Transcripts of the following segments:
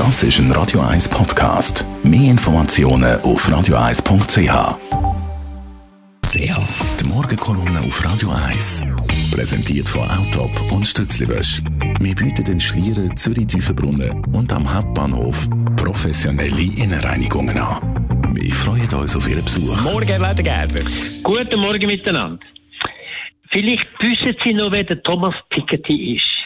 Das ist ein Radio 1 Podcast. Mehr Informationen auf radio1.ch. Die Morgenkolumne auf Radio 1. Präsentiert von Autop und Stützliwösch. Wir bieten den Schlieren, Zürich-Tüfenbrunnen und am Hauptbahnhof professionelle Innenreinigungen an. Wir freuen uns auf Ihren Besuch. Morgen, Leute Gerber. Guten Morgen miteinander. Vielleicht wissen Sie noch, wer der Thomas Piketty ist.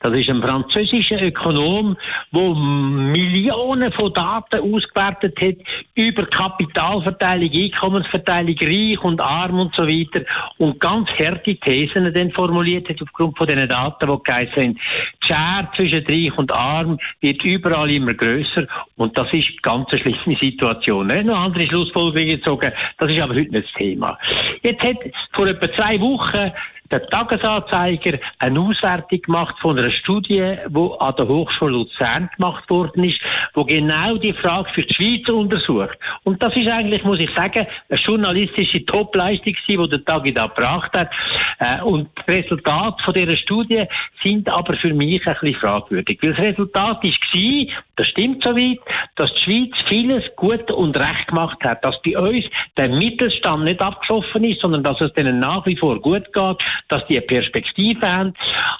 Das ist ein französischer Ökonom, der Millionen von Daten ausgewertet hat über Kapitalverteilung, Einkommensverteilung, reich und arm und so weiter und ganz harte Thesen dann formuliert hat aufgrund von diesen Daten, die geheißen sind. Die Schere zwischen reich und arm wird überall immer grösser und das ist eine ganz schlimme Situation. Nicht noch andere Schlussfolgerungen gezogen, das ist aber heute nicht das Thema. Jetzt hat vor etwa zwei Wochen der Tagesanzeiger eine Auswertung gemacht von einer Studie, die an der Hochschule Luzern gemacht worden ist, wo genau die Frage für die Schweiz untersucht. Und das ist eigentlich, muss ich sagen, eine journalistische Topleistung, die der Tagi da gebracht hat. Äh, und die Resultate von dieser Studie sind aber für mich ein bisschen fragwürdig. Weil das Resultat war, das stimmt soweit, dass die Schweiz vieles gut und recht gemacht hat, dass bei uns der Mittelstand nicht abgeschossen ist, sondern dass es denen nach wie vor gut geht, dass die eine Perspektive haben.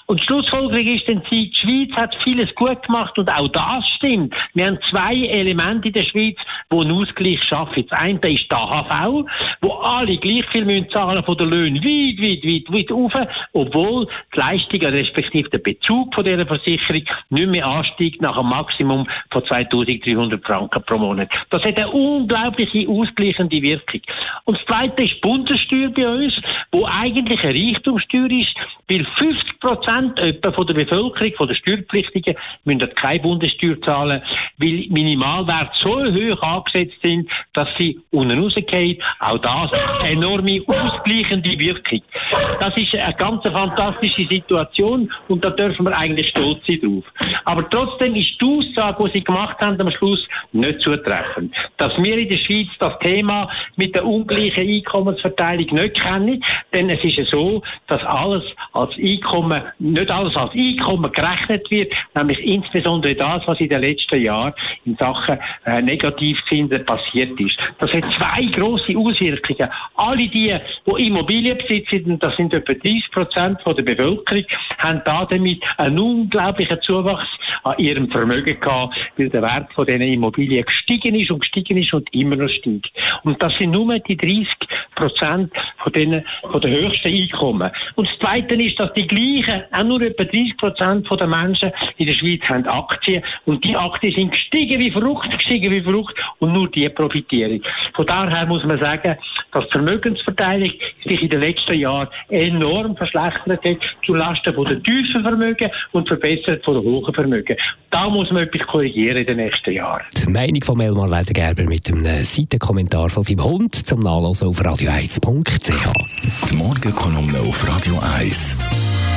Und Schlussfolgerung ist dann, die Schweiz hat vieles gut gemacht und auch das stimmt. Wir haben zwei Elemente in der Schweiz, die einen Ausgleich schaffen. Das eine ist die AHV, wo alle gleich viel müssen zahlen von den Löhnen weit, weit, weit, weit rauf, obwohl die Leistung, respektive der Bezug von dieser Versicherung nicht mehr ansteigt nach einem Maximum von 2300 Franken pro Monat. Das hat eine unglaubliche ausgleichende Wirkung. Und das zweite ist die Bundessteuer bei uns, wo eigentlich ein Reichtum Einkommenssteuer ist, weil 50 Prozent etwa von der Bevölkerung, von den Steuerpflichtigen, müssen keine Bundessteuer zahlen, weil Minimalwerte so hoch angesetzt sind, dass sie unten rausgehen. Auch das enorme ausgleichende Wirkung. Das ist eine ganz fantastische Situation und da dürfen wir eigentlich stolz sein drauf. Aber trotzdem ist die Aussage, die sie gemacht haben am Schluss, nicht zutreffend. Dass wir in der Schweiz das Thema mit der ungleichen Einkommensverteilung nicht kennen, denn es ist ja so, dass alles als Einkommen, nicht alles als Einkommen gerechnet wird, nämlich insbesondere das, was in den letzten Jahren in Sachen äh, Negativzinsen passiert ist. Das hat zwei große Auswirkungen. Alle die, die Immobilien besitzen, das sind etwa 30 Prozent der Bevölkerung, haben da damit einen unglaublichen Zuwachs an ihrem Vermögen gehabt, weil der Wert von diesen Immobilien gestiegen ist und gestiegen ist und immer noch steigt. Und das sind nur die 30 Prozent von denen, von den höchsten Einkommen. Und das Zweite ist, dass die gleichen, auch nur etwa 30 Prozent der Menschen in der Schweiz haben Aktien und die Aktien sind gestiegen wie verrückt, gestiegen wie verrückt und nur die profitieren. Von daher muss man sagen, dass die Vermögensverteilung sich in den letzten Jahren enorm verschlechtert hat, zulasten von den tiefen Vermögen und verbessert von den hohen Vermögen. Da muss man etwas korrigieren in den nächsten Jahren. Die Meinung von Melmar Ledergerber mit einem Seitenkommentar von seinem Hund zum Nachlesen auf radio1.ch. Die Morgenkolumne auf Radio 1.